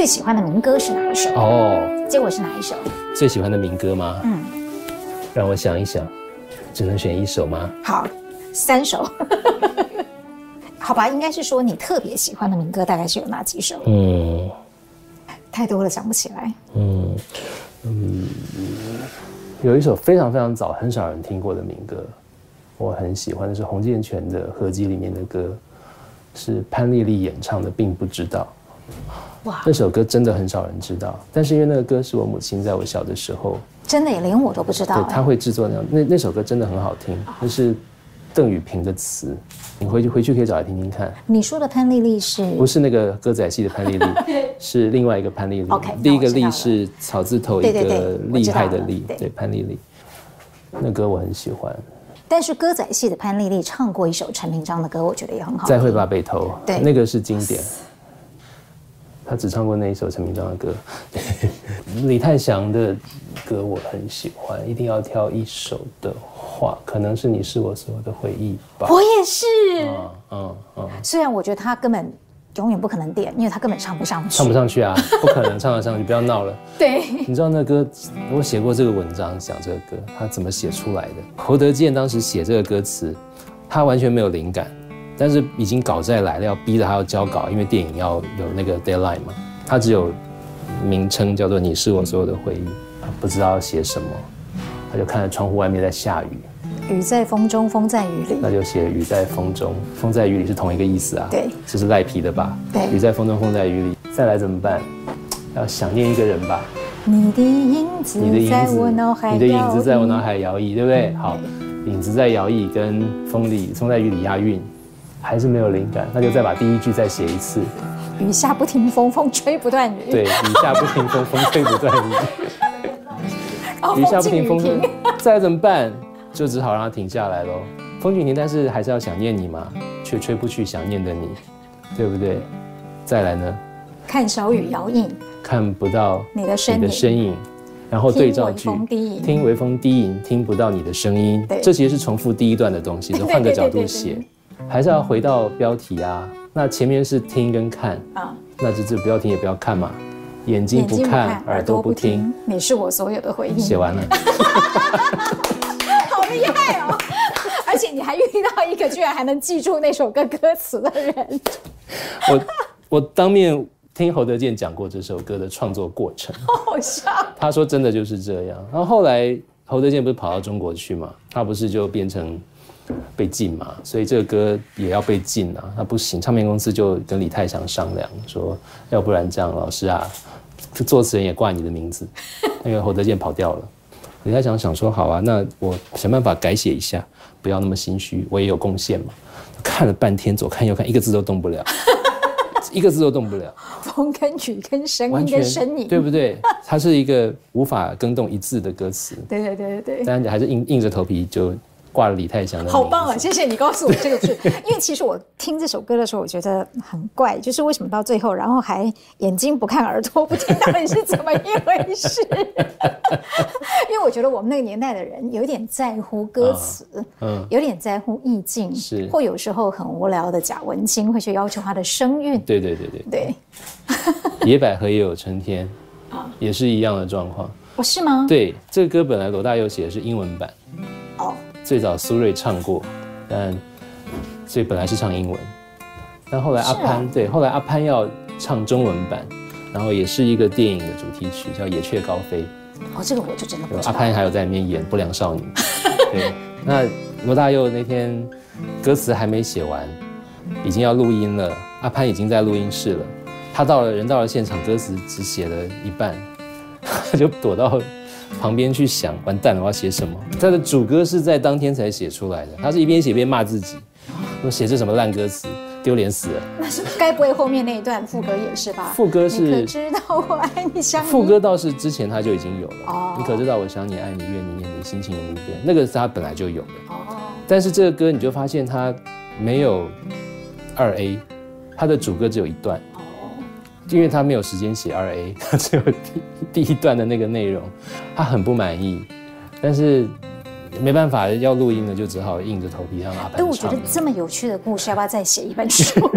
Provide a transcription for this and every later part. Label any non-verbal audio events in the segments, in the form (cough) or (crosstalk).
最喜欢的民歌是哪一首？哦，结果是哪一首？最喜欢的民歌吗？嗯，让我想一想，只能选一首吗？好，三首。(laughs) 好吧，应该是说你特别喜欢的民歌大概是有哪几首？嗯，太多了，想不起来。嗯嗯，有一首非常非常早，很少人听过的民歌，我很喜欢的是洪建全的合辑里面的歌，是潘丽丽演唱的，并不知道。哇，那首歌真的很少人知道，但是因为那个歌是我母亲在我小的时候，真的也连我都不知道。对，她会制作那样，那那首歌真的很好听，那是邓雨萍的词，你回去回去可以找来听听看。你说的潘丽丽是？不是那个歌仔戏的潘丽丽，(laughs) 是另外一个潘丽丽。OK，第一个丽是草字头一个厉害的厉，对，对，潘丽丽。那歌我很喜欢。但是歌仔戏的潘丽丽唱过一首陈明章的歌，我觉得也很好。再会吧，北投。对，那个是经典。他只唱过那一首陈明章的歌，(laughs) 李泰祥的歌我很喜欢。一定要挑一首的话，可能是你是我所有的回忆吧。我也是。嗯嗯嗯。虽然我觉得他根本永远不可能点，因为他根本唱不上去。唱不上去啊，(laughs) 不可能唱得上去，不要闹了。对。你知道那歌，我写过这个文章讲这个歌，他怎么写出来的？侯德健当时写这个歌词，他完全没有灵感。但是已经稿在来了，要逼着他要交稿，因为电影要有那个 deadline 嘛。他只有名称叫做“你是我所有的回忆”，不知道要写什么，他就看着窗户外面在下雨。雨在风中，风在雨里。那就写雨在风中，风在雨里是同一个意思啊。对，这是赖皮的吧？对，雨在风中，风在雨里，再来怎么办？要想念一个人吧。你的影子，你的影子，你的影子在我脑海摇曳，对不对？好，影子在摇曳，跟风里，风在雨里押韵。还是没有灵感，那就再把第一句再写一次。雨下不停风，风吹不断雨。对，雨下不停风，风吹不断雨。(laughs) 雨下不停风，风再怎么办？就只好让它停下来喽。风景停，但是还是要想念你嘛，却吹不去想念的你，对不对？再来呢？看小雨摇影，看不到你的身影，你的身影，然后对照句，听微风低吟，听不到你的声音。对，这其实是重复第一段的东西，(laughs) 就换个角度写。还是要回到标题啊，那前面是听跟看啊，那就这不要听也不要看嘛，眼睛不看，耳朵不听，你是我所有的回忆。写完了，(laughs) 好厉害哦！而且你还遇到一个居然还能记住那首歌歌词的人。我我当面听侯德健讲过这首歌的创作过程，好 (laughs) 好笑。他说真的就是这样，然后后来侯德健不是跑到中国去嘛，他不是就变成。被禁嘛，所以这个歌也要被禁啊。那不行，唱片公司就跟李泰祥商量说，要不然这样，老师啊，作词人也挂你的名字。因 (laughs) 为侯德健跑掉了，李泰祥想说，好啊，那我想办法改写一下，不要那么心虚，我也有贡献嘛。看了半天，左看右看，一个字都动不了，(laughs) 一个字都动不了。风跟雨跟声音跟声音，对不对？它是一个无法更动一字的歌词。对对对对对。但还是硬硬着头皮就。挂了李泰祥的，好棒啊！谢谢你告诉我这个字，(laughs) 因为其实我听这首歌的时候，我觉得很怪，就是为什么到最后，然后还眼睛不看耳朵不听，到底是怎么一回事？(laughs) 因为我觉得我们那个年代的人有点在乎歌词，嗯，有点在乎意境，是，或有时候很无聊的贾文清会去要求他的声韵，对对对对对。(laughs) 野百合也有春天，啊，也是一样的状况，不是吗？对，这个歌本来罗大佑写的是英文版，哦。最早苏芮唱过，但所以本来是唱英文，但后来阿潘、啊、对，后来阿潘要唱中文版，然后也是一个电影的主题曲，叫《野雀高飞》。哦，这个我就真的不知道。阿潘还有在里面演不良少女。(laughs) 对，那罗大佑那天歌词还没写完，已经要录音了，阿潘已经在录音室了，他到了人到了现场，歌词只写了一半，他 (laughs) 就躲到。旁边去想，完蛋了，我要写什么？他的主歌是在当天才写出来的，他是一边写一边骂自己，说写这什么烂歌词，丢脸死了。那是该不会后面那一段副歌也是吧？副歌是。你可知道我爱你想你。副歌倒是之前他就已经有了。哦。你可知道我想你爱你愿你念你心情永不变，那个是他本来就有的。哦。但是这个歌你就发现他没有二 A，他的主歌只有一段。因为他没有时间写二 A，(laughs) 他只有第第一段的那个内容，他很不满意，但是没办法，要录音了，就只好硬着头皮让阿潘唱。哎，我觉得这么有趣的故事，要不要再写一本书？(laughs)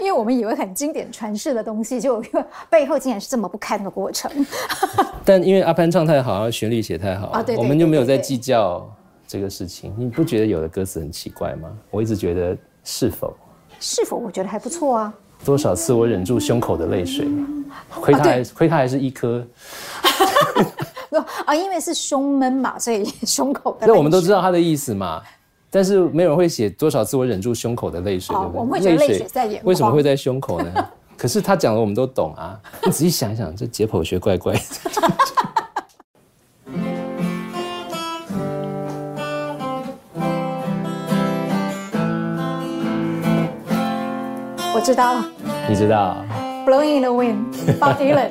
因为我们以为很经典传世的东西，就背后竟然是这么不堪的过程。(laughs) 但因为阿潘唱太好，旋律写太好啊，对，我们就没有在计较这个事情。你不觉得有的歌词很奇怪吗？我一直觉得是否是否，我觉得还不错啊。多少次我忍住胸口的泪水，亏他还亏他还是一颗。(laughs) 啊，因为是胸闷嘛，所以胸口的。那我们都知道他的意思嘛，但是没有人会写多少次我忍住胸口的泪水，对不对？我们会觉得泪水在。为什么会在胸口呢？可是他讲的我们都懂啊。你仔细想一想，这解剖学怪怪的。知道。你知道？Blowing in the wind，Bob Dylan。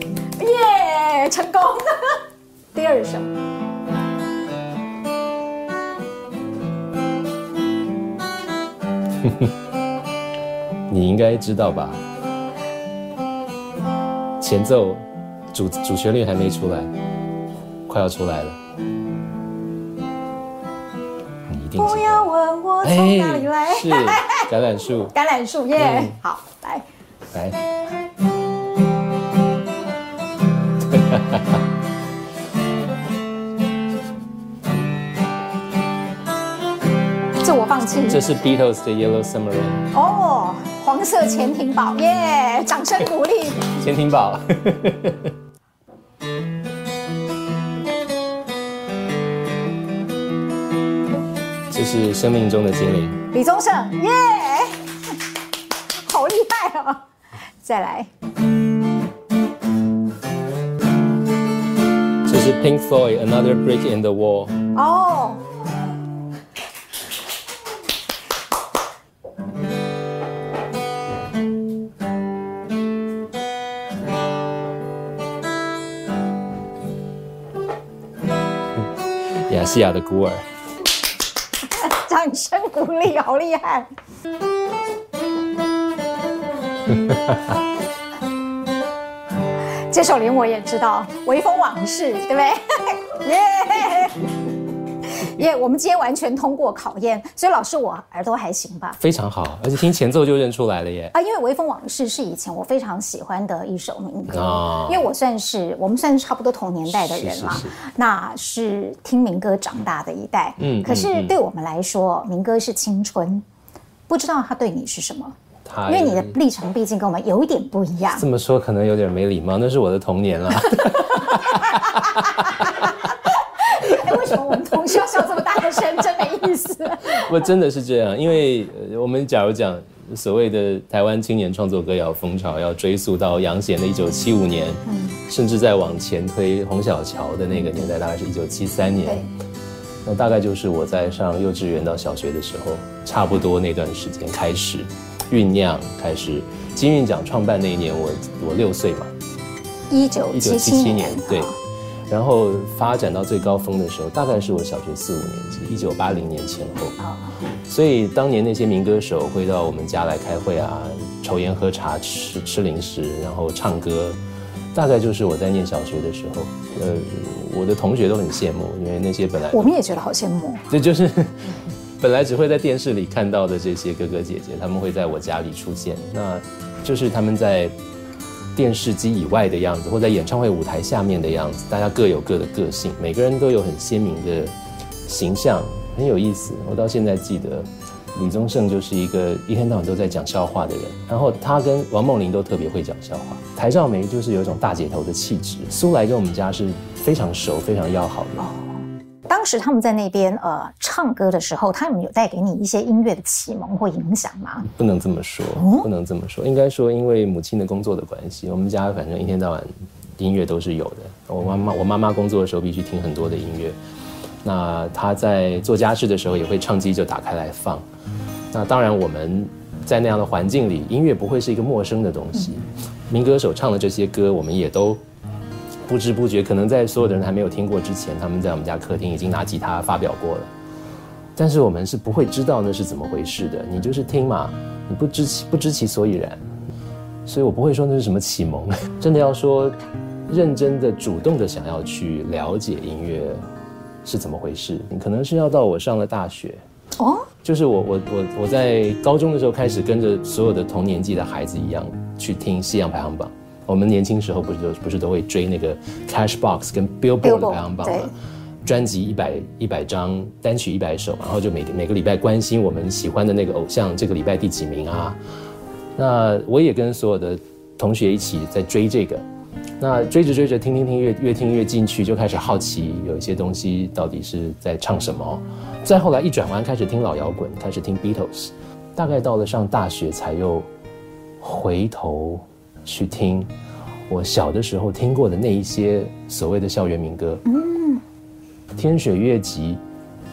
(laughs) 耶，成功。第二首，(laughs) 你应该知道吧？前奏主主旋律还没出来，快要出来了。你一定不要问我从哪里来。是橄榄树。橄榄树耶，好，来来。放弃。这是 Beatles 的 Yellow Submarine。哦，黄色潜艇堡，耶！掌声鼓励。潜艇堡。这是生命中的精灵。李宗盛，耶！好厉害啊！再来。这是 Pink Floyd Another Brick in the Wall。哦。亚细亚的孤儿，掌声鼓励，好厉害！(laughs) 这首连我也知道，《微风往事》，对不对？(laughs) 耶！耶！我们今天完全通过考验，所以老师我耳朵还行吧？非常好，而且听前奏就认出来了耶！啊，因为《微风往事》是以前我非常喜欢的一首民歌，哦、因为我算是我们算是差不多同年代的人嘛，是是是那是听民歌长大的一代。嗯，可是对我们来说，民歌是青春，不知道它对你是什么？因为你的历程毕竟跟我们有一点不一样。这么说可能有点没礼貌，那是我的童年了。(laughs) 我们同学要笑这么大的声？真没意思。(laughs) 不，真的是这样。因为我们假如讲所谓的台湾青年创作歌谣风潮，要追溯到杨贤的一九七五年，嗯，甚至再往前推洪小乔的那个年代，大概是一九七三年。对那大概就是我在上幼稚园到小学的时候，差不多那段时间开始酝酿，开始金韵奖创办那一年我，我我六岁嘛，一九一九七七年，对。然后发展到最高峰的时候，大概是我小学四五年级，一九八零年前后。所以当年那些民歌手会到我们家来开会啊，抽烟喝茶吃吃零食，然后唱歌，大概就是我在念小学的时候。呃，我的同学都很羡慕，因为那些本来我们也觉得好羡慕。这就是 (laughs) 本来只会在电视里看到的这些哥哥姐姐，他们会在我家里出现，那就是他们在。电视机以外的样子，或在演唱会舞台下面的样子，大家各有各的个性，每个人都有很鲜明的形象，很有意思。我到现在记得，李宗盛就是一个一天到晚都在讲笑话的人，然后他跟王梦玲都特别会讲笑话。台照梅就是有一种大姐头的气质，苏来跟我们家是非常熟、非常要好的。当时他们在那边呃唱歌的时候，他们有带给你一些音乐的启蒙或影响吗？不能这么说，不能这么说，应该说因为母亲的工作的关系，我们家反正一天到晚音乐都是有的。我妈妈我妈妈工作的时候必须听很多的音乐，那她在做家事的时候也会唱机就打开来放。那当然我们在那样的环境里，音乐不会是一个陌生的东西。民歌手唱的这些歌，我们也都。不知不觉，可能在所有的人还没有听过之前，他们在我们家客厅已经拿吉他发表过了。但是我们是不会知道那是怎么回事的，你就是听嘛，你不知其不知其所以然。所以我不会说那是什么启蒙。真的要说，认真的、主动的想要去了解音乐是怎么回事，你可能是要到我上了大学，哦，就是我我我我在高中的时候开始跟着所有的同年纪的孩子一样去听西洋排行榜。我们年轻时候不是都不是都会追那个 Cashbox 跟 Billboard 的排行榜吗？专辑一百一百张，单曲一百首，然后就每每个礼拜关心我们喜欢的那个偶像，这个礼拜第几名啊？那我也跟所有的同学一起在追这个。那追着追着，听听听，越越听越进去，就开始好奇有一些东西到底是在唱什么。再后来一转弯，开始听老摇滚，开始听 Beatles。大概到了上大学，才又回头去听我小的时候听过的那一些所谓的校园民歌。嗯，天水月集，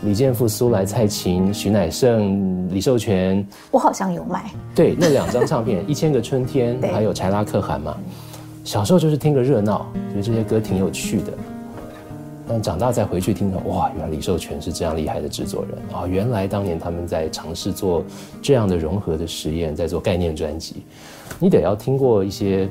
李健富、苏来、蔡琴、徐乃盛、李寿全。我好像有买。对，那两张唱片，(laughs)《一千个春天》还有《柴拉可汗》嘛。小时候就是听个热闹，觉得这些歌挺有趣的。但长大再回去听到，哇，原来李寿全是这样厉害的制作人啊！原来当年他们在尝试做这样的融合的实验，在做概念专辑。你得要听过一些，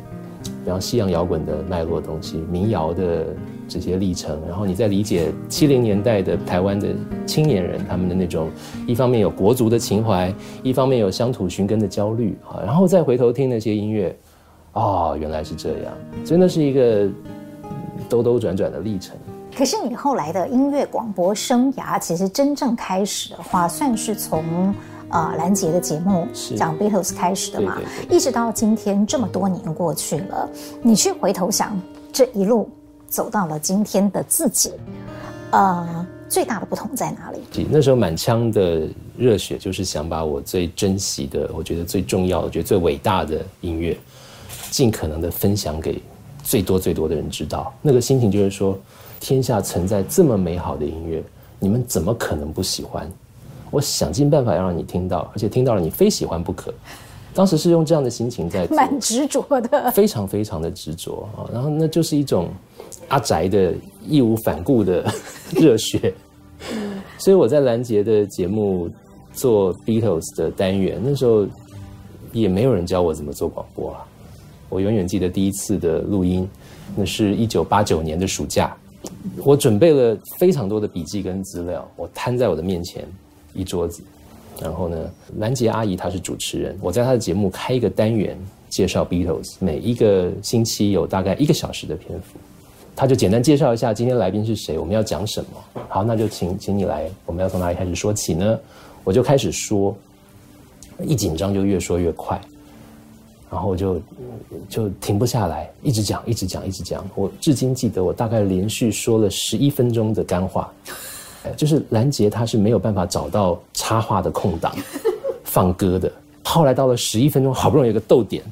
比方西洋摇滚的脉络东西，民谣的这些历程，然后你再理解七零年代的台湾的青年人他们的那种，一方面有国族的情怀，一方面有乡土寻根的焦虑啊，然后再回头听那些音乐。哦，原来是这样，真的是一个兜兜转转的历程。可是你后来的音乐广播生涯，其实真正开始的话，算是从呃兰杰的节目讲 Beatles 开始的嘛？对对对。一直到今天这么多年过去了，你去回头想，这一路走到了今天的自己，呃，最大的不同在哪里？那时候满腔的热血，就是想把我最珍惜的，我觉得最重要的，我觉得最伟大的音乐。尽可能的分享给最多最多的人知道，那个心情就是说，天下存在这么美好的音乐，你们怎么可能不喜欢？我想尽办法要让你听到，而且听到了你非喜欢不可。当时是用这样的心情在做，蛮执着的，非常非常的执着啊。然后那就是一种阿宅的义无反顾的热血。所以我在兰杰的节目做 Beatles 的单元，那时候也没有人教我怎么做广播啊。我永远记得第一次的录音，那是一九八九年的暑假，我准备了非常多的笔记跟资料，我摊在我的面前一桌子，然后呢，兰杰阿姨她是主持人，我在她的节目开一个单元介绍 Beatles，每一个星期有大概一个小时的篇幅，她就简单介绍一下今天来宾是谁，我们要讲什么，好，那就请请你来，我们要从哪里开始说起呢？我就开始说，一紧张就越说越快。然后就就停不下来，一直讲，一直讲，一直讲。我至今记得，我大概连续说了十一分钟的干话。就是兰杰他是没有办法找到插话的空档 (laughs) 放歌的。后来到了十一分钟，好不容易有个逗点，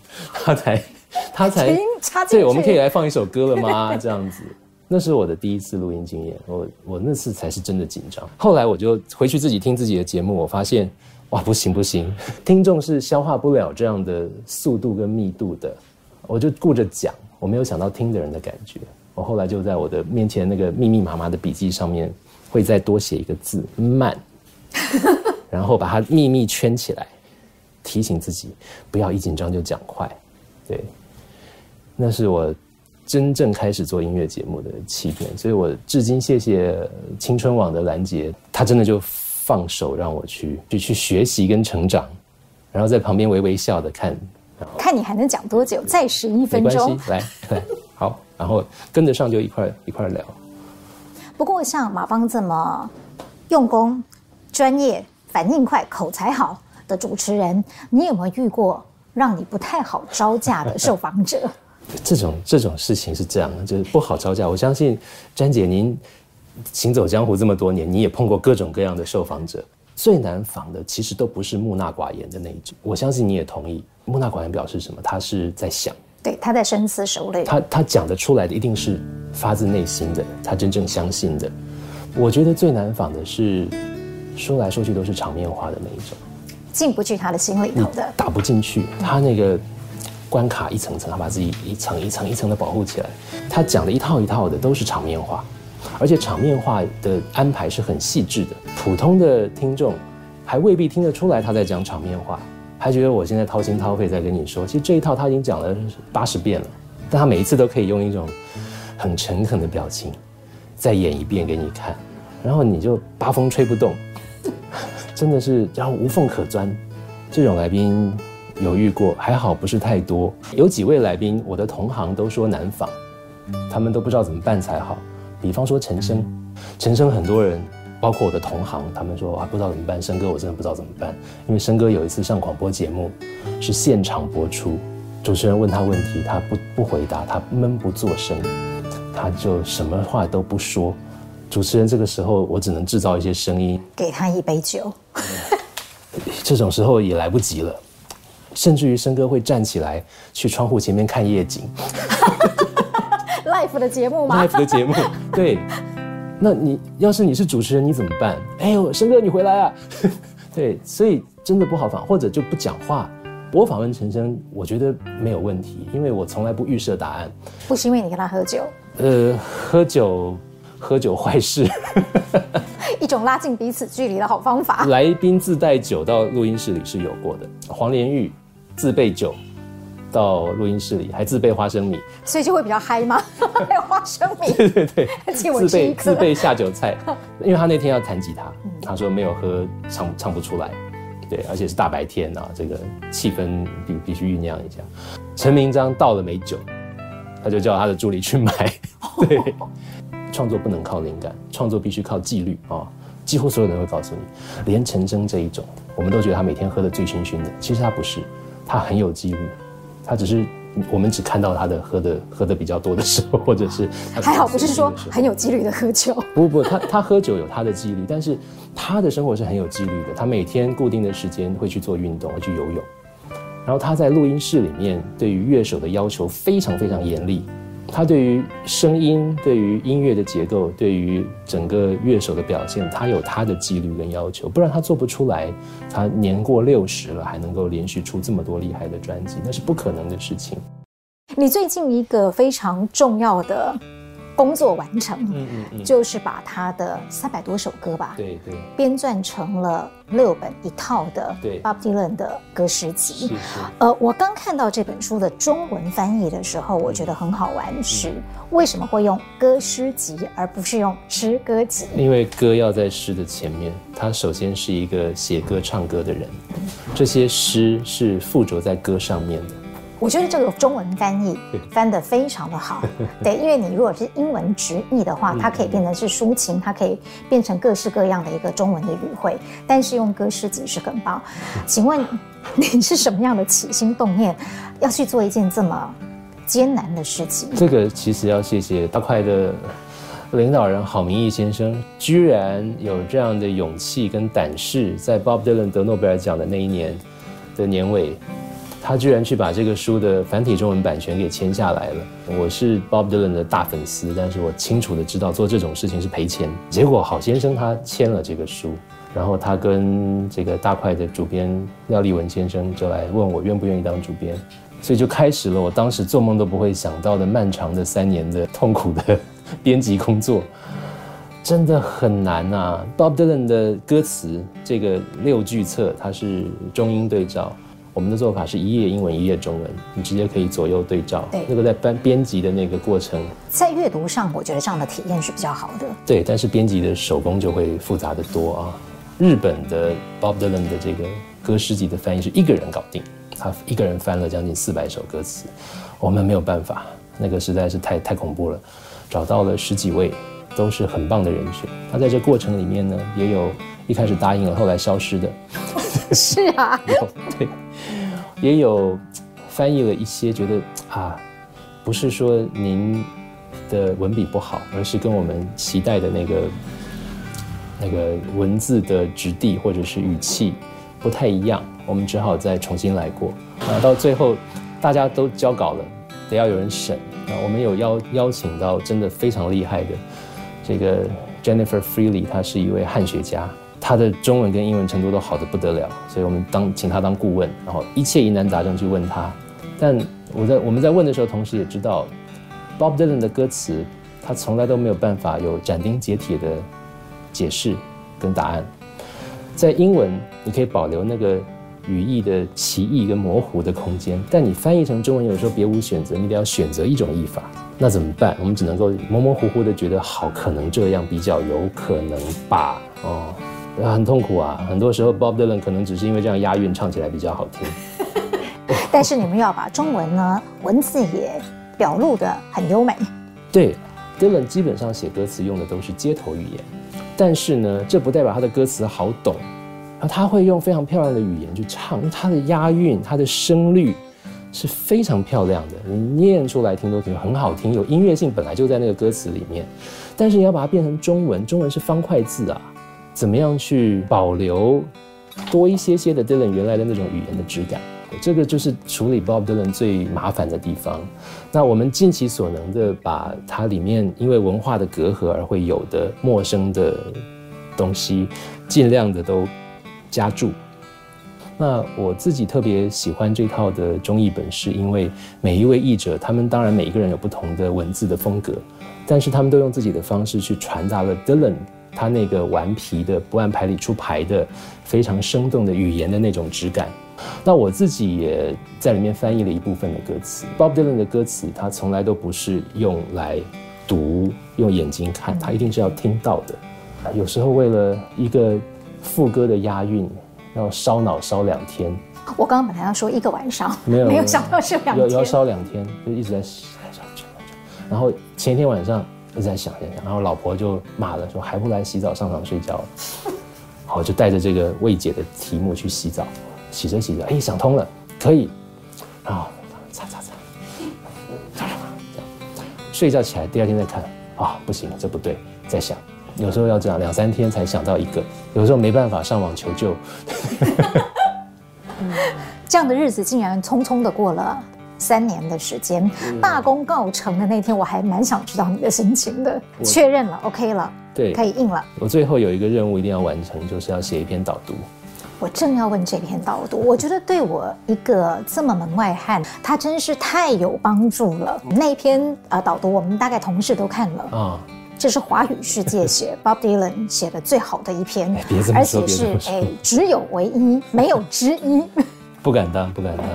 他才 (laughs) 他才对，我们可以来放一首歌了吗？这样子，那是我的第一次录音经验。我我那次才是真的紧张。后来我就回去自己听自己的节目，我发现。哇，不行不行，听众是消化不了这样的速度跟密度的，我就顾着讲，我没有想到听的人的感觉。我后来就在我的面前那个密密麻麻的笔记上面，会再多写一个字“慢”，(laughs) 然后把它秘密圈起来，提醒自己不要一紧张就讲快。对，那是我真正开始做音乐节目的起点，所以我至今谢谢青春网的兰杰，他真的就。放手让我去，就去学习跟成长，然后在旁边微微笑的看，看你还能讲多久？再十一分钟，来来，好，然后跟得上就一块一块聊。不过像马芳这么用功、专业、反应快、口才好的主持人，你有没有遇过让你不太好招架的受访者？(laughs) 这种这种事情是这样的，就是不好招架。我相信詹姐您。行走江湖这么多年，你也碰过各种各样的受访者，最难访的其实都不是木讷寡言的那一种。我相信你也同意，木讷寡言表示什么？他是在想，对，他在深思熟虑。他他讲得出来的一定是发自内心的，他真正相信的。我觉得最难访的是说来说去都是场面话的那一种，进不去他的心里头的，打不进去。他那个关卡一层层，他把自己一层一层一层的保护起来。他讲的一套一套的都是场面话。而且场面话的安排是很细致的，普通的听众还未必听得出来他在讲场面话，还觉得我现在掏心掏肺在跟你说，其实这一套他已经讲了八十遍了，但他每一次都可以用一种很诚恳的表情再演一遍给你看，然后你就八风吹不动，(laughs) 真的是然后无缝可钻。这种来宾有遇过，还好不是太多。有几位来宾，我的同行都说难访，他们都不知道怎么办才好。比方说陈升，陈升很多人，包括我的同行，他们说啊不知道怎么办。升哥，我真的不知道怎么办，因为升哥有一次上广播节目，是现场播出，主持人问他问题，他不不回答，他闷不作声，他就什么话都不说。主持人这个时候，我只能制造一些声音，给他一杯酒。(laughs) 这种时候也来不及了，甚至于生哥会站起来去窗户前面看夜景。Live 的节目吗？life 的节目，(laughs) 对。那你要是你是主持人，你怎么办？哎呦，升哥你回来啊！(laughs) 对，所以真的不好访，或者就不讲话。我访问陈升，我觉得没有问题，因为我从来不预设答案。不是因为你跟他喝酒？呃，喝酒，喝酒坏事。(laughs) 一种拉近彼此距离的好方法。来宾自带酒到录音室里是有过的，黄连玉自备酒到录音室里，还自备花生米，所以就会比较嗨吗？(laughs) 还有花生米，对对对，(laughs) 自备自备下酒菜，(laughs) 因为他那天要弹吉他，他说没有喝唱唱不出来，对，而且是大白天啊，这个气氛必必须酝酿一下。陈明章到了没酒，他就叫他的助理去买，对。创作不能靠灵感，创作必须靠纪律啊！几乎所有人会告诉你，连陈真这一种，我们都觉得他每天喝得醉醺醺的，其实他不是，他很有纪律，他只是我们只看到他的喝的喝的比较多的时候，或者是还好不是说很有纪律的喝酒，不不，他他喝酒有他的纪律，但是他的生活是很有纪律的，他每天固定的时间会去做运动，会去游泳，然后他在录音室里面对于乐手的要求非常非常严厉。他对于声音、对于音乐的结构、对于整个乐手的表现，他有他的纪律跟要求，不然他做不出来。他年过六十了，还能够连续出这么多厉害的专辑，那是不可能的事情。你最近一个非常重要的。工作完成，嗯嗯嗯，就是把他的三百多首歌吧，对对，编撰成了六本一套的 Bob Dylan 的歌诗集。是是。呃，我刚看到这本书的中文翻译的时候，我觉得很好玩，是为什么会用歌诗集而不是用诗歌集？因为歌要在诗的前面，他首先是一个写歌唱歌的人，这些诗是附着在歌上面的。我觉得这个中文翻译翻得非常的好，(laughs) 对，因为你如果是英文直译的话，它可以变成是抒情，它可以变成各式各样的一个中文的语汇，但是用歌诗集是很棒。请问 (laughs) 你是什么样的起心动念，要去做一件这么艰难的事情？这个其实要谢谢大块的领导人郝明义先生，居然有这样的勇气跟胆识，在 Bob Dylan 得诺贝尔奖的那一年的年尾。他居然去把这个书的繁体中文版权给签下来了。我是 Bob Dylan 的大粉丝，但是我清楚的知道做这种事情是赔钱。结果郝先生他签了这个书，然后他跟这个大块的主编廖立文先生就来问我愿不愿意当主编，所以就开始了我当时做梦都不会想到的漫长的三年的痛苦的编辑工作，(laughs) 真的很难啊。Bob Dylan 的歌词这个六句册，它是中英对照。我们的做法是一页英文，一页中文，你直接可以左右对照。对，那个在编编辑的那个过程，在阅读上，我觉得这样的体验是比较好的。对，但是编辑的手工就会复杂的多啊。日本的 Bob Dylan 的这个歌诗集的翻译是一个人搞定，他一个人翻了将近四百首歌词，我们没有办法，那个实在是太太恐怖了。找到了十几位都是很棒的人选，他在这过程里面呢，也有一开始答应了，后来消失的。(laughs) 是啊，(laughs) 对。也有翻译了一些，觉得啊，不是说您的文笔不好，而是跟我们期待的那个那个文字的质地或者是语气不太一样，我们只好再重新来过。啊，到最后大家都交稿了，得要有人审。啊，我们有邀邀请到真的非常厉害的这个 Jennifer Freely，她是一位汉学家。他的中文跟英文程度都好得不得了，所以我们当请他当顾问，然后一切疑难杂症去问他。但我在我们在问的时候，同时也知道，Bob Dylan 的歌词，他从来都没有办法有斩钉截铁的解释跟答案。在英文，你可以保留那个语义的歧义跟模糊的空间，但你翻译成中文，有时候别无选择，你得要选择一种译法，那怎么办？我们只能够模模糊糊的觉得，好，可能这样比较有可能吧，哦。很痛苦啊。很多时候，Bob Dylan 可能只是因为这样押韵，唱起来比较好听。(laughs) 但是你们要把中文呢，文字也表露的很优美。对，Dylan 基本上写歌词用的都是街头语言，但是呢，这不代表他的歌词好懂。然后他会用非常漂亮的语言去唱，因为他的押韵、他的声律是非常漂亮的，你念出来听都觉得很好听，有音乐性本来就在那个歌词里面。但是你要把它变成中文，中文是方块字啊，怎么样去保留多一些些的 Dylan 原来的那种语言的质感？这个就是处理 Bob Dylan 最麻烦的地方。那我们尽其所能的把它里面因为文化的隔阂而会有的陌生的东西，尽量的都加注。那我自己特别喜欢这套的中译本，是因为每一位译者，他们当然每一个人有不同的文字的风格，但是他们都用自己的方式去传达了 Dylan 他那个顽皮的不按牌理出牌的非常生动的语言的那种质感。那我自己也在里面翻译了一部分的歌词。Bob Dylan 的歌词，他从来都不是用来读、用眼睛看，他一定是要听到的。有时候为了一个副歌的押韵，要烧脑烧两天。我刚刚本来要说一个晚上，没有没有想到是两天，要要烧两天，就一直在想想想。然后前一天晚上一直在想想想，然后老婆就骂了，说还不来洗澡上床睡觉。(laughs) 好，就带着这个未解的题目去洗澡。洗着洗着，哎，想通了，可以，啊，擦擦擦，这样，睡觉起来，第二天再看，啊，不行，这不对，再想，有时候要这样，两三天才想到一个，有时候没办法上网求救，(laughs) 这样的日子竟然匆匆的过了。三年的时间，大功告成的那天，我还蛮想知道你的心情的，确认了，OK 了，对，可以印了。我最后有一个任务一定要完成，就是要写一篇导读。我正要问这篇导读，我觉得对我一个这么门外汉，他真是太有帮助了。那篇呃导读，我们大概同事都看了啊，哦、这是华语世界写 (laughs) Bob Dylan 写的最好的一篇，而且是哎只有唯一，没有之一。(laughs) 不敢当，不敢当，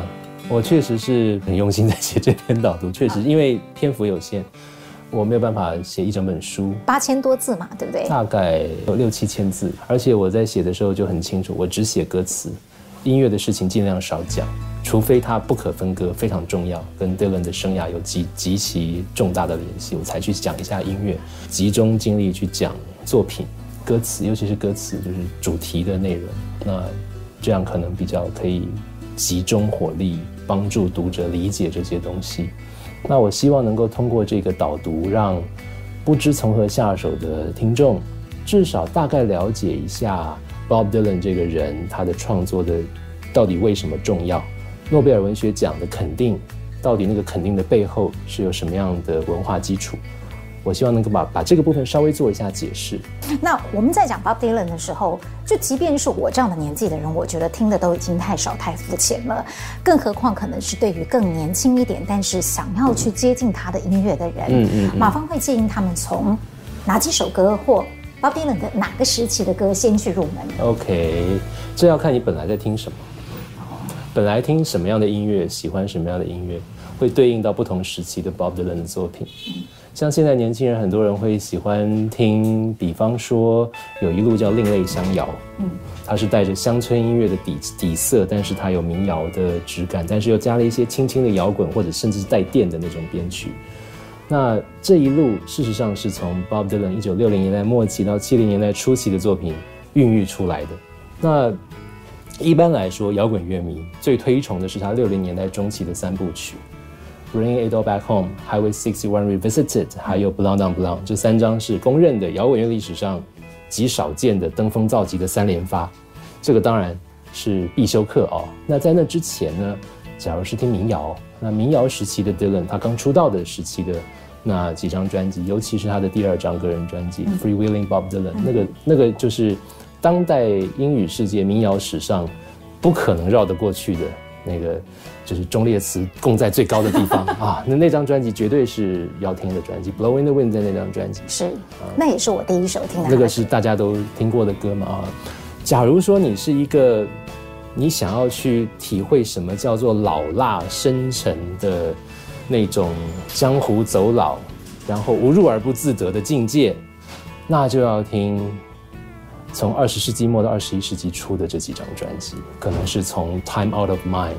我确实是很用心在写这篇导读，确实因为篇幅有限。我没有办法写一整本书，八千多字嘛，对不对？大概有六七千字，而且我在写的时候就很清楚，我只写歌词，音乐的事情尽量少讲，除非它不可分割，非常重要，跟 Dylan 的生涯有极极其重大的联系，我才去讲一下音乐，集中精力去讲作品、歌词，尤其是歌词，就是主题的内容。那这样可能比较可以集中火力，帮助读者理解这些东西。那我希望能够通过这个导读，让不知从何下手的听众，至少大概了解一下 Bob Dylan 这个人，他的创作的到底为什么重要？诺贝尔文学奖的肯定，到底那个肯定的背后是有什么样的文化基础？我希望能够把把这个部分稍微做一下解释。那我们在讲 Bob Dylan 的时候，就即便是我这样的年纪的人，我觉得听的都已经太少太肤浅了。更何况可能是对于更年轻一点，但是想要去接近他的音乐的人，嗯嗯，嗯，马芳会建议他们从哪几首歌或 Bob Dylan 的哪个时期的歌先去入门？OK，这要看你本来在听什么，本来听什么样的音乐，喜欢什么样的音乐，会对应到不同时期的 Bob Dylan 的作品。嗯像现在年轻人，很多人会喜欢听，比方说有一路叫另类乡谣，嗯，它是带着乡村音乐的底底色，但是它有民谣的质感，但是又加了一些轻轻的摇滚或者甚至是带电的那种编曲。那这一路事实上是从 Bob Dylan 一九六零年代末期到七零年代初期的作品孕育出来的。那一般来说，摇滚乐迷最推崇的是他六零年代中期的三部曲。Bring It All Back Home、Highway 61 Revisited，还有 Blonde on Blonde，这三张是公认的摇滚乐历史上极少见的登峰造极的三连发，这个当然是必修课哦。那在那之前呢，假如是听民谣，那民谣时期的 Dylan，他刚出道的时期的那几张专辑，尤其是他的第二张个人专辑《嗯、Freewheeling Bob Dylan》，那个那个就是当代英语世界民谣史上不可能绕得过去的。那个就是忠烈祠供在最高的地方 (laughs) 啊！那那张专辑绝对是要听的专辑，《Blowin' the Wind》在那张专辑是，啊、那也是我第一首听的。那个是大家都听过的歌嘛啊！假如说你是一个你想要去体会什么叫做老辣深沉的那种江湖走老，然后无入而不自得的境界，那就要听从二十世纪末到二十一世纪初的这几张专辑，可能是从《Time Out of Mind》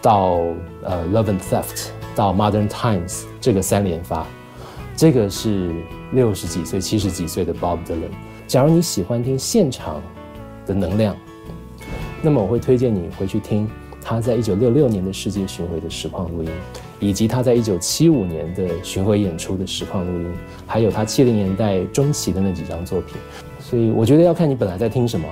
到呃《Love and Theft》到《Modern Times》这个三连发，这个是六十几岁、七十几岁的 Bob Dylan。假如你喜欢听现场的能量，那么我会推荐你回去听他在一九六六年的世界巡回的实况录音，以及他在一九七五年的巡回演出的实况录音，还有他七零年代中期的那几张作品。所以我觉得要看你本来在听什么，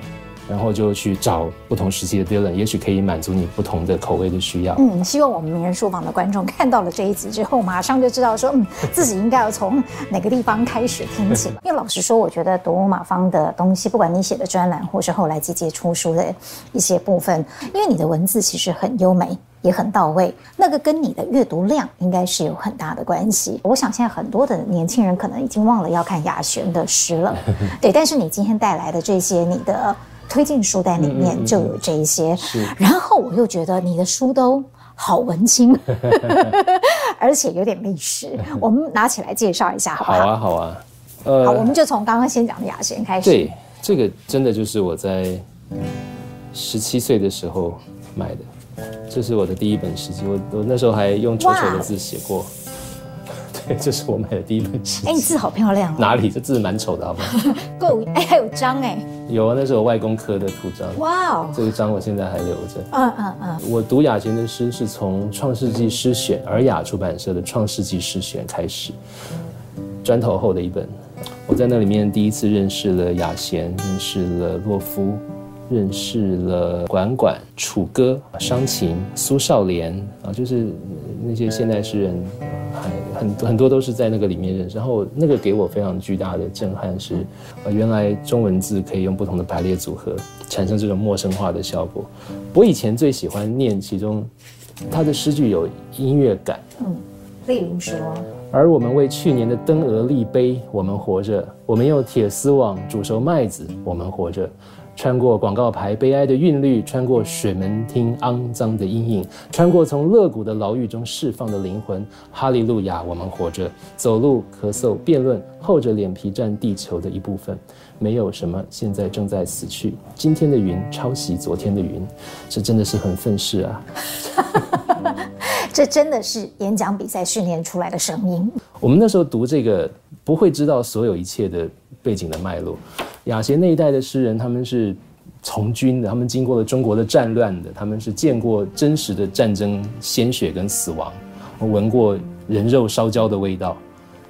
然后就去找不同时期的 Dylan，也许可以满足你不同的口味的需要。嗯，希望我们名人书房的观众看到了这一集之后，马上就知道说，嗯，自己应该要从哪个地方开始听起。(laughs) 因为老实说，我觉得读马方的东西，不管你写的专栏，或是后来集结出书的一些部分，因为你的文字其实很优美。也很到位，那个跟你的阅读量应该是有很大的关系。我想现在很多的年轻人可能已经忘了要看雅璇的诗了，(laughs) 对。但是你今天带来的这些，你的推荐书单里面就有这一些。是。然后我又觉得你的书都好文青，(laughs) 而且有点历史。(laughs) 我们拿起来介绍一下好不好？好啊，好啊。呃，好，我们就从刚刚先讲的雅璇开始。对，这个真的就是我在十七岁的时候买的。这是我的第一本诗集，我我那时候还用丑丑的字写过。对，这是我买的第一本诗集。哎，你字好漂亮哦。哪里？这字蛮丑的，好不好？(laughs) 够哎，还有章哎。有啊，那是我外公刻的图章。哇哦，这个章我现在还留着。嗯嗯嗯。我读雅贤的诗是从《创世纪诗选》尔雅出版社的《创世纪诗选》开始，砖头厚的一本。我在那里面第一次认识了雅贤，认识了洛夫。认识了管管、楚歌、商情、苏少莲啊，就是那些现代诗人，还很很多都是在那个里面认识。然后那个给我非常巨大的震撼是，呃，原来中文字可以用不同的排列组合产生这种陌生化的效果。我以前最喜欢念其中，他的诗句有音乐感。嗯，例如说，而我们为去年的灯蛾立碑，我们活着；我们用铁丝网煮熟麦子，我们活着。穿过广告牌悲哀的韵律，穿过水门厅肮脏的阴影，穿过从乐谷的牢狱中释放的灵魂。哈利路亚，我们活着，走路、咳嗽、辩论，厚着脸皮占地球的一部分。没有什么现在正在死去。今天的云抄袭昨天的云，这真的是很愤世啊！这真的是演讲比赛训练出来的声音。我们那时候读这个，不会知道所有一切的背景的脉络。雅贤那一代的诗人，他们是从军的，他们经过了中国的战乱的，他们是见过真实的战争鲜血跟死亡，闻过人肉烧焦的味道，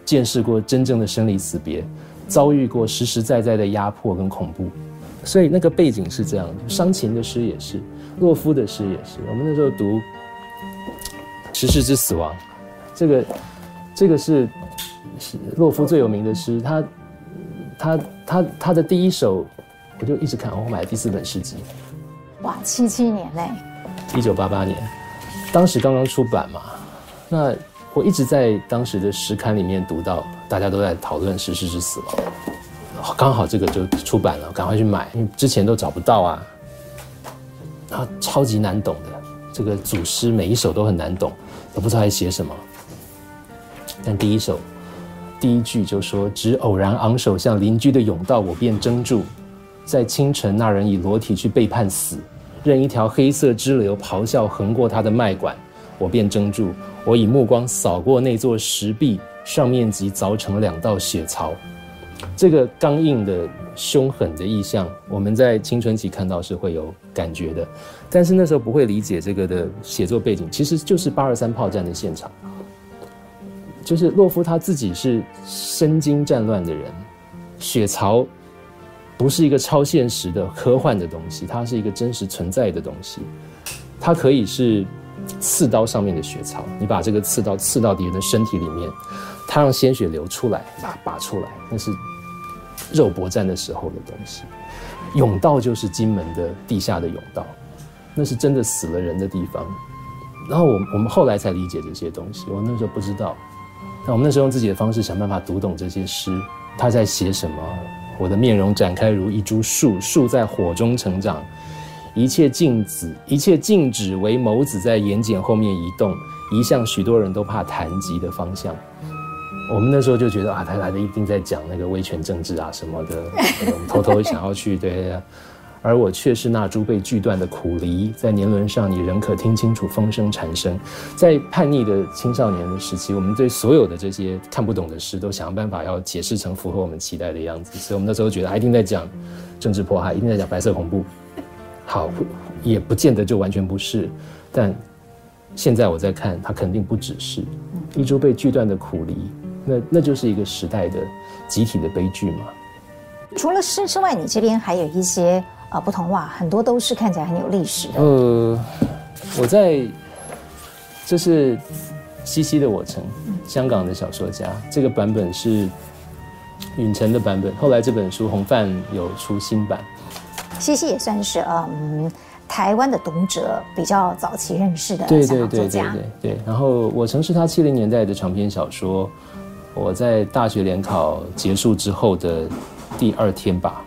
见识过真正的生离死别，遭遇过实实在在的压迫跟恐怖，所以那个背景是这样。的：伤情的诗也是，洛夫的诗也是。我们那时候读《十世之死亡》，这个这个是是洛夫最有名的诗，他。他他他的第一首，我就一直看。我买了第四本诗集，哇，七七年嘞，一九八八年，当时刚刚出版嘛。那我一直在当时的诗刊里面读到，大家都在讨论《十世之死亡》，刚好这个就出版了，赶快去买，因为之前都找不到啊。啊，超级难懂的，这个组诗每一首都很难懂，我不知道在写什么。但第一首。第一句就说：“只偶然昂首向邻居的甬道，我便怔住。在清晨，那人以裸体去背叛死，任一条黑色支流咆哮横过他的脉管，我便怔住。我以目光扫过那座石壁，上面即凿成两道血槽。这个刚硬的、凶狠的意象，我们在青春期看到是会有感觉的，但是那时候不会理解这个的写作背景，其实就是八二三炮战的现场。”就是洛夫他自己是身经战乱的人，血槽不是一个超现实的科幻的东西，它是一个真实存在的东西。它可以是刺刀上面的血槽，你把这个刺刀刺到敌人的身体里面，它让鲜血流出来，把它拔出来，那是肉搏战的时候的东西。甬道就是金门的地下的甬道，那是真的死了人的地方。然后我我们后来才理解这些东西，我那时候不知道。那我们那时候用自己的方式想办法读懂这些诗，他在写什么？我的面容展开如一株树，树在火中成长，一切静止，一切静止为眸子在眼睑后面移动，移向许多人都怕谈及的方向。我们那时候就觉得啊，他来的一定在讲那个威权政治啊什么的，(laughs) 我们偷偷想要去对。而我却是那株被锯断的苦梨，在年轮上，你仍可听清楚风声禅声。在叛逆的青少年的时期，我们对所有的这些看不懂的事，都想办法要解释成符合我们期待的样子。所以，我们那时候觉得，他一定在讲政治迫害，一定在讲白色恐怖。好，也不见得就完全不是，但现在我在看，它肯定不只是一株被锯断的苦梨，那那就是一个时代的集体的悲剧嘛。除了诗之外，你这边还有一些。啊，不同哇，很多都是看起来很有历史的。呃，我在，这是西西的《我城》，香港的小说家，这个版本是允晨的版本。后来这本书红范有出新版。西西也算是嗯，台湾的读者比较早期认识的对对对对对对。然后《我曾》是他七零年代的长篇小说，我在大学联考结束之后的第二天吧。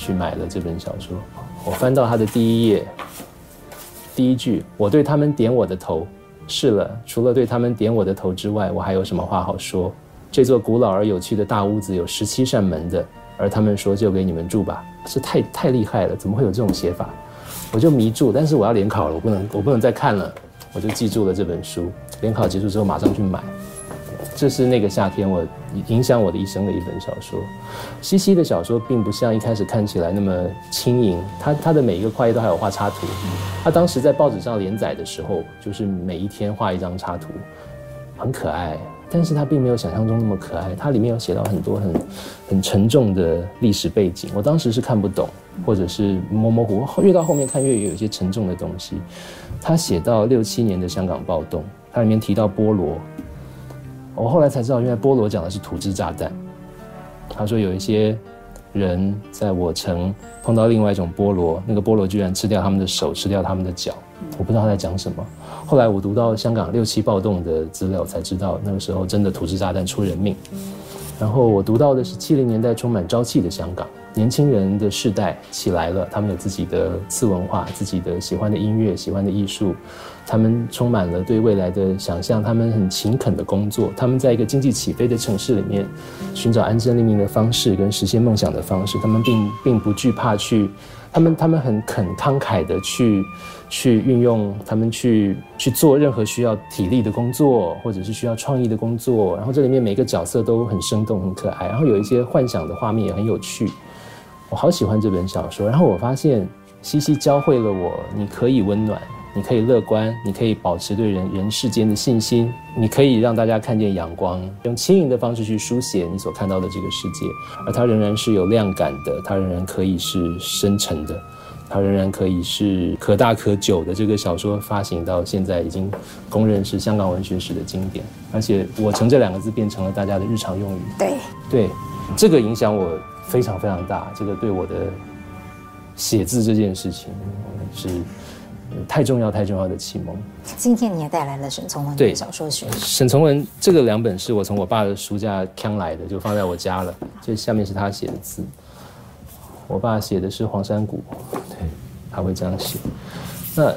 去买了这本小说，我翻到他的第一页，第一句：“我对他们点我的头，是了，除了对他们点我的头之外，我还有什么话好说？这座古老而有趣的大屋子有十七扇门的，而他们说就给你们住吧，这太太厉害了，怎么会有这种写法？我就迷住，但是我要联考了，我不能我不能再看了，我就记住了这本书。联考结束之后马上去买。”这是那个夏天，我影响我的一生的一本小说。西西的小说并不像一开始看起来那么轻盈，他他的每一个跨页都还有画插图。他当时在报纸上连载的时候，就是每一天画一张插图，很可爱。但是他并没有想象中那么可爱，它里面有写到很多很很沉重的历史背景，我当时是看不懂，或者是模模糊糊。越到后面看，越有一些沉重的东西。他写到六七年的香港暴动，他里面提到菠萝。我后来才知道，原来菠萝讲的是土制炸弹。他说有一些人在我城碰到另外一种菠萝，那个菠萝居然吃掉他们的手，吃掉他们的脚。我不知道他在讲什么。后来我读到香港六七暴动的资料，才知道那个时候真的土制炸弹出人命。然后我读到的是七零年代充满朝气的香港。年轻人的世代起来了，他们有自己的次文化，自己的喜欢的音乐，喜欢的艺术，他们充满了对未来的想象，他们很勤恳的工作，他们在一个经济起飞的城市里面寻找安身立命的方式跟实现梦想的方式，他们并并不惧怕去，他们他们很肯慷慨的去去运用他们去去做任何需要体力的工作，或者是需要创意的工作，然后这里面每个角色都很生动很可爱，然后有一些幻想的画面也很有趣。我好喜欢这本小说，然后我发现西西教会了我，你可以温暖，你可以乐观，你可以保持对人人世间的信心，你可以让大家看见阳光，用轻盈的方式去书写你所看到的这个世界，而它仍然是有量感的，它仍然可以是深沉的，它仍然可以是可大可久的。这个小说发行到现在已经公认是香港文学史的经典，而且“我城”这两个字变成了大家的日常用语。对对，这个影响我。非常非常大，这个对我的写字这件事情是太重要、太重要的启蒙。今天你也带来了沈从文的小说选。沈从文这个两本是我从我爸的书架抢来的，就放在我家了。(laughs) 这下面是他写的字，我爸写的是黄山谷，对，他会这样写。那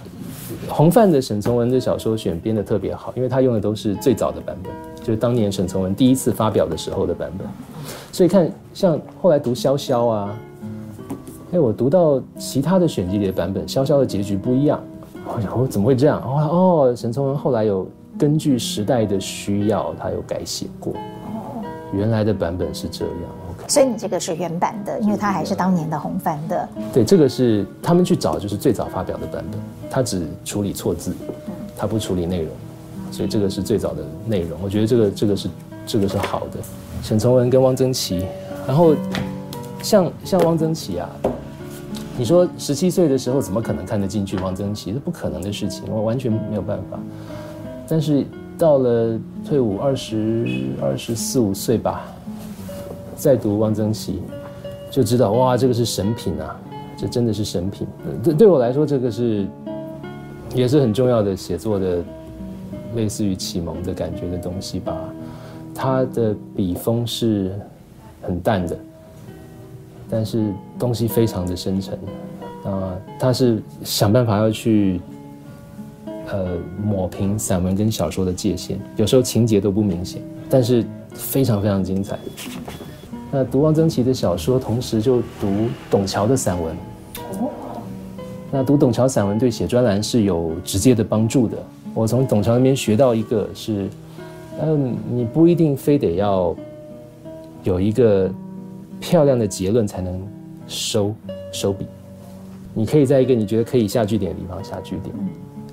红范的沈从文的小说选编的特别好，因为他用的都是最早的版本，就是当年沈从文第一次发表的时候的版本。所以看，像后来读萧萧啊，哎，我读到其他的选集里的版本，萧萧的结局不一样。我想，我怎么会这样？哦，沈从文后来有根据时代的需要，他有改写过。哦原来的版本是这样。所以你这个是原版的，因为它还是当年的红帆的。对，这个是他们去找，就是最早发表的版本，他只处理错字，他不处理内容，所以这个是最早的内容。我觉得这个这个是这个是好的。沈从文跟汪曾祺，然后像像汪曾祺啊，你说十七岁的时候怎么可能看得进去汪曾祺？这不可能的事情，我完全没有办法。但是到了退伍二十二十四五岁吧，再读汪曾祺，就知道哇，这个是神品啊，这真的是神品。对对我来说，这个是也是很重要的写作的，类似于启蒙的感觉的东西吧。他的笔锋是很淡的，但是东西非常的深沉。啊，他是想办法要去呃抹平散文跟小说的界限，有时候情节都不明显，但是非常非常精彩。那读汪曾祺的小说，同时就读董桥的散文。那读董桥散文对写专栏是有直接的帮助的。我从董桥那边学到一个是，嗯，你不一定非得要有一个漂亮的结论才能收收笔，你可以在一个你觉得可以下句点的地方下句点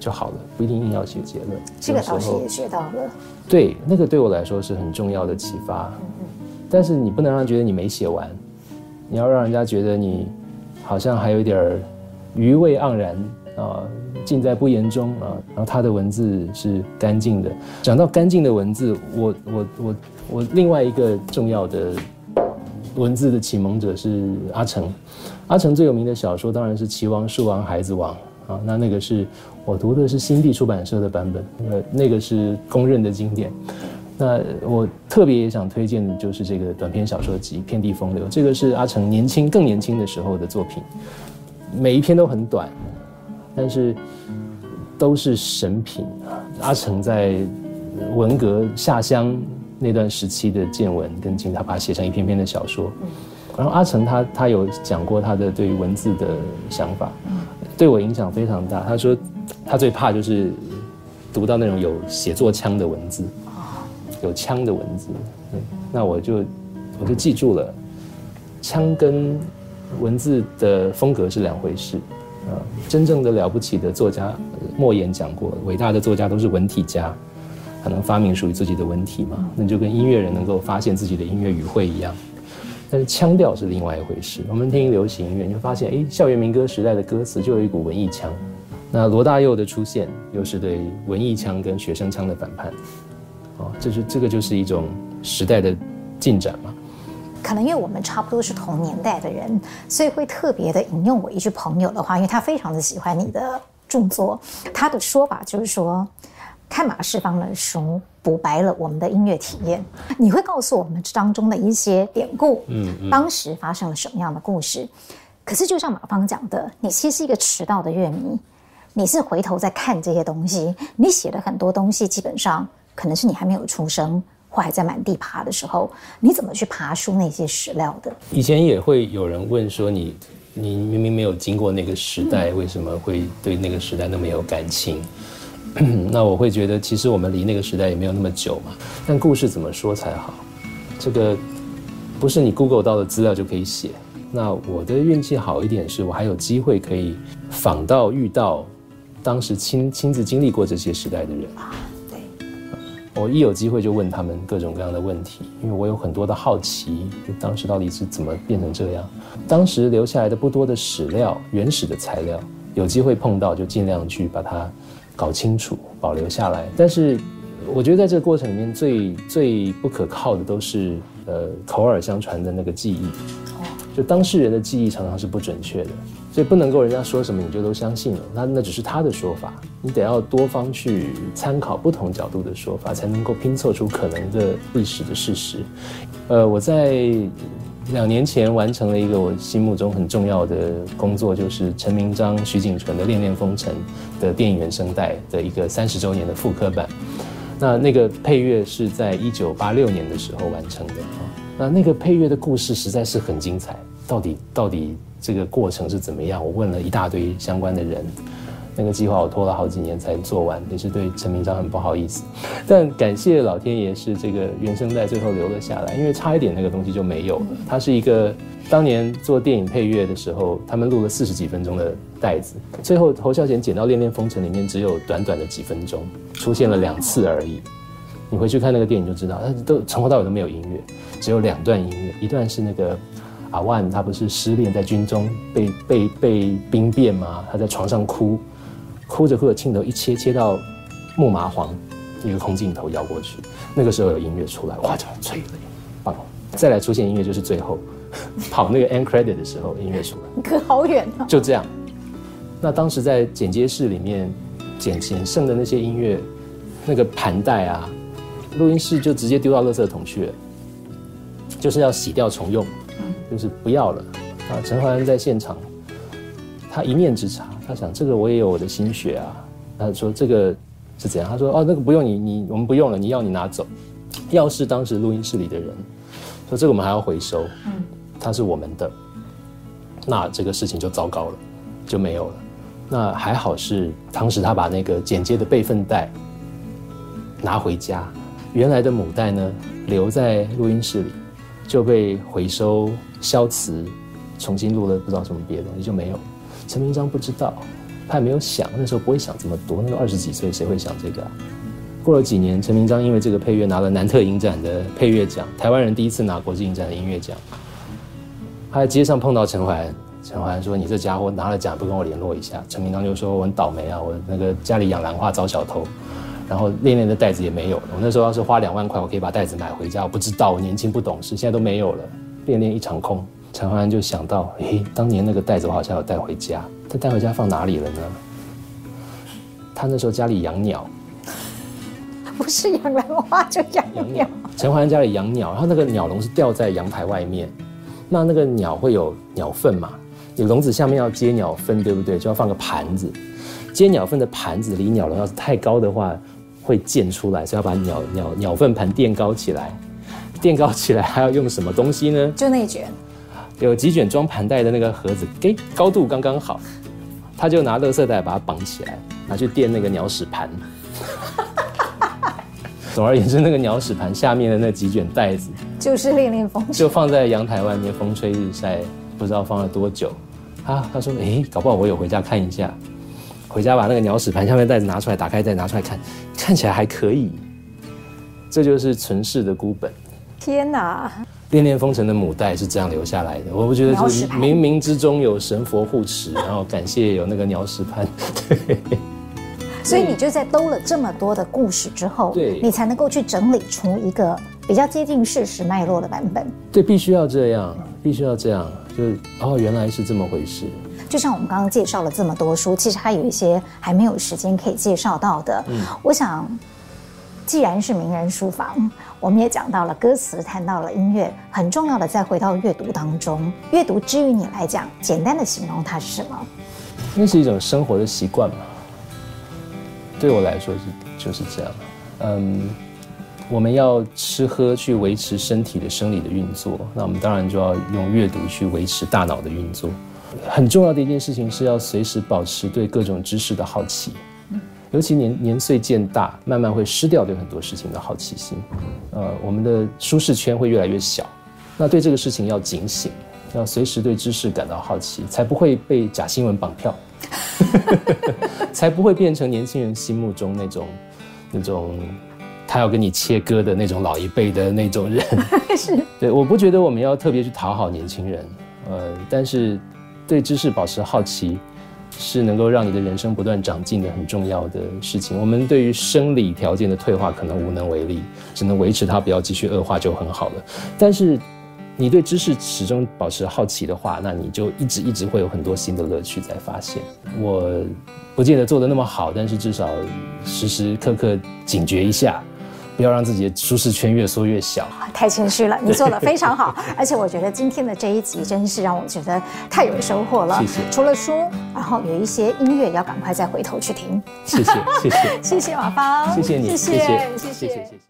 就好了，不一定硬要写结论。这个倒是也学到了。对，那个对我来说是很重要的启发。但是你不能让人觉得你没写完，你要让人家觉得你好像还有一点儿。余味盎然啊，尽在不言中啊。然后他的文字是干净的。讲到干净的文字，我我我我另外一个重要的文字的启蒙者是阿城。阿城最有名的小说当然是《棋王、树王、孩子王》啊。那那个是我读的是新地出版社的版本，呃，那个是公认的经典。那我特别也想推荐的就是这个短篇小说集《遍地风流》，这个是阿城年轻更年轻的时候的作品。每一篇都很短，但是都是神品。阿城在文革下乡那段时期的见闻跟经历，他把它写成一篇篇的小说。然后阿成他他有讲过他的对于文字的想法，对我影响非常大。他说他最怕就是读到那种有写作腔的文字，有腔的文字。那我就我就记住了，腔跟。文字的风格是两回事，啊，真正的了不起的作家，莫言讲过，伟大的作家都是文体家，他能发明属于自己的文体嘛？那就跟音乐人能够发现自己的音乐语汇一样。但是腔调是另外一回事。我们听流行音乐，你会发现，哎，校园民歌时代的歌词就有一股文艺腔。那罗大佑的出现，又是对文艺腔跟学生腔的反叛，啊，这是这个就是一种时代的进展嘛。可能因为我们差不多是同年代的人，所以会特别的引用我一句朋友的话，因为他非常的喜欢你的著作。他的说法就是说，看马世芳的书补白了我们的音乐体验。你会告诉我们当中的一些典故，嗯，嗯，当时发生了什么样的故事？可是就像马芳讲的，你其实是一个迟到的乐迷，你是回头在看这些东西，你写的很多东西基本上可能是你还没有出生。或还在满地爬的时候，你怎么去爬出那些史料的？以前也会有人问说你，你你明明没有经过那个时代，为什么会对那个时代那么有感情？(clears throat) 那我会觉得，其实我们离那个时代也没有那么久嘛。但故事怎么说才好？这个不是你 Google 到的资料就可以写。那我的运气好一点，是我还有机会可以访到遇到当时亲亲自经历过这些时代的人。我一有机会就问他们各种各样的问题，因为我有很多的好奇，就当时到底是怎么变成这样。当时留下来的不多的史料、原始的材料，有机会碰到就尽量去把它搞清楚、保留下来。但是，我觉得在这个过程里面最最不可靠的都是呃口耳相传的那个记忆，就当事人的记忆常常是不准确的。所以不能够人家说什么你就都相信了，那那只是他的说法，你得要多方去参考不同角度的说法，才能够拼凑出可能的历史的事实。呃，我在两年前完成了一个我心目中很重要的工作，就是陈明章、徐锦纯的《恋恋风尘》的电影原声带的一个三十周年的复刻版。那那个配乐是在一九八六年的时候完成的啊。那那个配乐的故事实在是很精彩，到底到底。这个过程是怎么样？我问了一大堆相关的人，那个计划我拖了好几年才做完，也是对陈明章很不好意思。但感谢老天爷，是这个原声带最后留了下来，因为差一点那个东西就没有了。它是一个当年做电影配乐的时候，他们录了四十几分钟的带子，最后侯孝贤剪到《恋恋风尘》里面只有短短的几分钟，出现了两次而已。你回去看那个电影就知道，他都从头到尾都没有音乐，只有两段音乐，一段是那个。阿万他不是失恋在军中被被被兵变吗？他在床上哭，哭着哭着镜头一切切到木麻黄，一个空镜头摇过去，那个时候有音乐出来，哇，就催泪，棒！再来出现音乐就是最后 (laughs) 跑那个 end credit 的时候音乐出来，隔好远啊！就这样，那当时在剪接室里面剪剪剩的那些音乐，那个盘带啊，录音室就直接丢到垃圾桶去了，就是要洗掉重用。就是不要了啊！陈怀恩在现场，他一念之差，他想这个我也有我的心血啊。他说这个是怎样？他说哦，那个不用你你我们不用了，你要你拿走。要是当时录音室里的人说这个我们还要回收，嗯，它是我们的，那这个事情就糟糕了，就没有了。那还好是当时他把那个剪接的备份带拿回家，原来的母带呢留在录音室里，就被回收消磁，重新录了不知道什么别的东西就没有。陈明章不知道，他也没有想，那时候不会想这么多，那个二十几岁谁会想这个？过了几年，陈明章因为这个配乐拿了南特影展的配乐奖，台湾人第一次拿国际影展的音乐奖。他在街上碰到陈怀。陈怀说：“你这家伙拿了奖不跟我联络一下？”陈明章就说：“我很倒霉啊，我那个家里养兰花遭小偷，然后练练的袋子也没有了。我那时候要是花两万块，我可以把袋子买回家。我不知道，我年轻不懂事，现在都没有了，练练一场空。”陈怀就想到：“诶，当年那个袋子我好像有带回家，他带回家放哪里了呢？”他那时候家里养鸟，不是养兰花就养鸟。陈怀家里养鸟，然后那个鸟笼是吊在阳台外面，那那个鸟会有鸟粪嘛？你笼子下面要接鸟粪，对不对？就要放个盘子，接鸟粪的盘子离鸟笼要是太高的话，会溅出来，所以要把鸟鸟鸟粪盘垫高起来。垫高起来还要用什么东西呢？就内卷，有几卷装盘带的那个盒子，给高度刚刚好。他就拿垃圾袋把它绑起来，拿去垫那个鸟屎盘。(laughs) 总而言之，那个鸟屎盘下面的那几卷袋子，就是练练风，就放在阳台外面，风吹日晒，不知道放了多久。啊，他说：“哎，搞不好我有回家看一下，回家把那个鸟屎盘下面袋子拿出来，打开再拿出来看，看起来还可以。这就是存世的孤本。天哪！恋恋风尘的母带是这样留下来的。我不觉得是冥冥之中有神佛护持，然后感谢有那个鸟屎盘。(laughs) 对，所以你就在兜了这么多的故事之后，对，你才能够去整理出一个比较接近事实脉络的版本。对，必须要这样，必须要这样。”就是哦，原来是这么回事。就像我们刚刚介绍了这么多书，其实还有一些还没有时间可以介绍到的。嗯，我想，既然是名人书房，我们也讲到了歌词，谈到了音乐，很重要的再回到阅读当中。阅读之于你来讲，简单的形容它是什么？那是一种生活的习惯嘛。对我来说是就是这样。嗯。我们要吃喝去维持身体的生理的运作，那我们当然就要用阅读去维持大脑的运作。很重要的一件事情是要随时保持对各种知识的好奇，尤其年年岁渐大，慢慢会失掉对很多事情的好奇心。呃，我们的舒适圈会越来越小，那对这个事情要警醒，要随时对知识感到好奇，才不会被假新闻绑票，(laughs) 才不会变成年轻人心目中那种那种。他要跟你切割的那种老一辈的那种人，(laughs) 是对，我不觉得我们要特别去讨好年轻人，呃，但是对知识保持好奇，是能够让你的人生不断长进的很重要的事情。我们对于生理条件的退化可能无能为力，只能维持它不要继续恶化就很好了。但是你对知识始终保持好奇的话，那你就一直一直会有很多新的乐趣在发现。我不见得做得那么好，但是至少时时刻刻警觉一下。不要让自己的舒适圈越缩越小。太谦虚了，你做的非常好。(laughs) 而且我觉得今天的这一集真是让我觉得太有收获了。谢谢。除了书，然后有一些音乐要赶快再回头去听。谢谢，谢谢，(laughs) 谢谢马芳，谢谢你，谢谢，谢谢，谢谢。谢谢。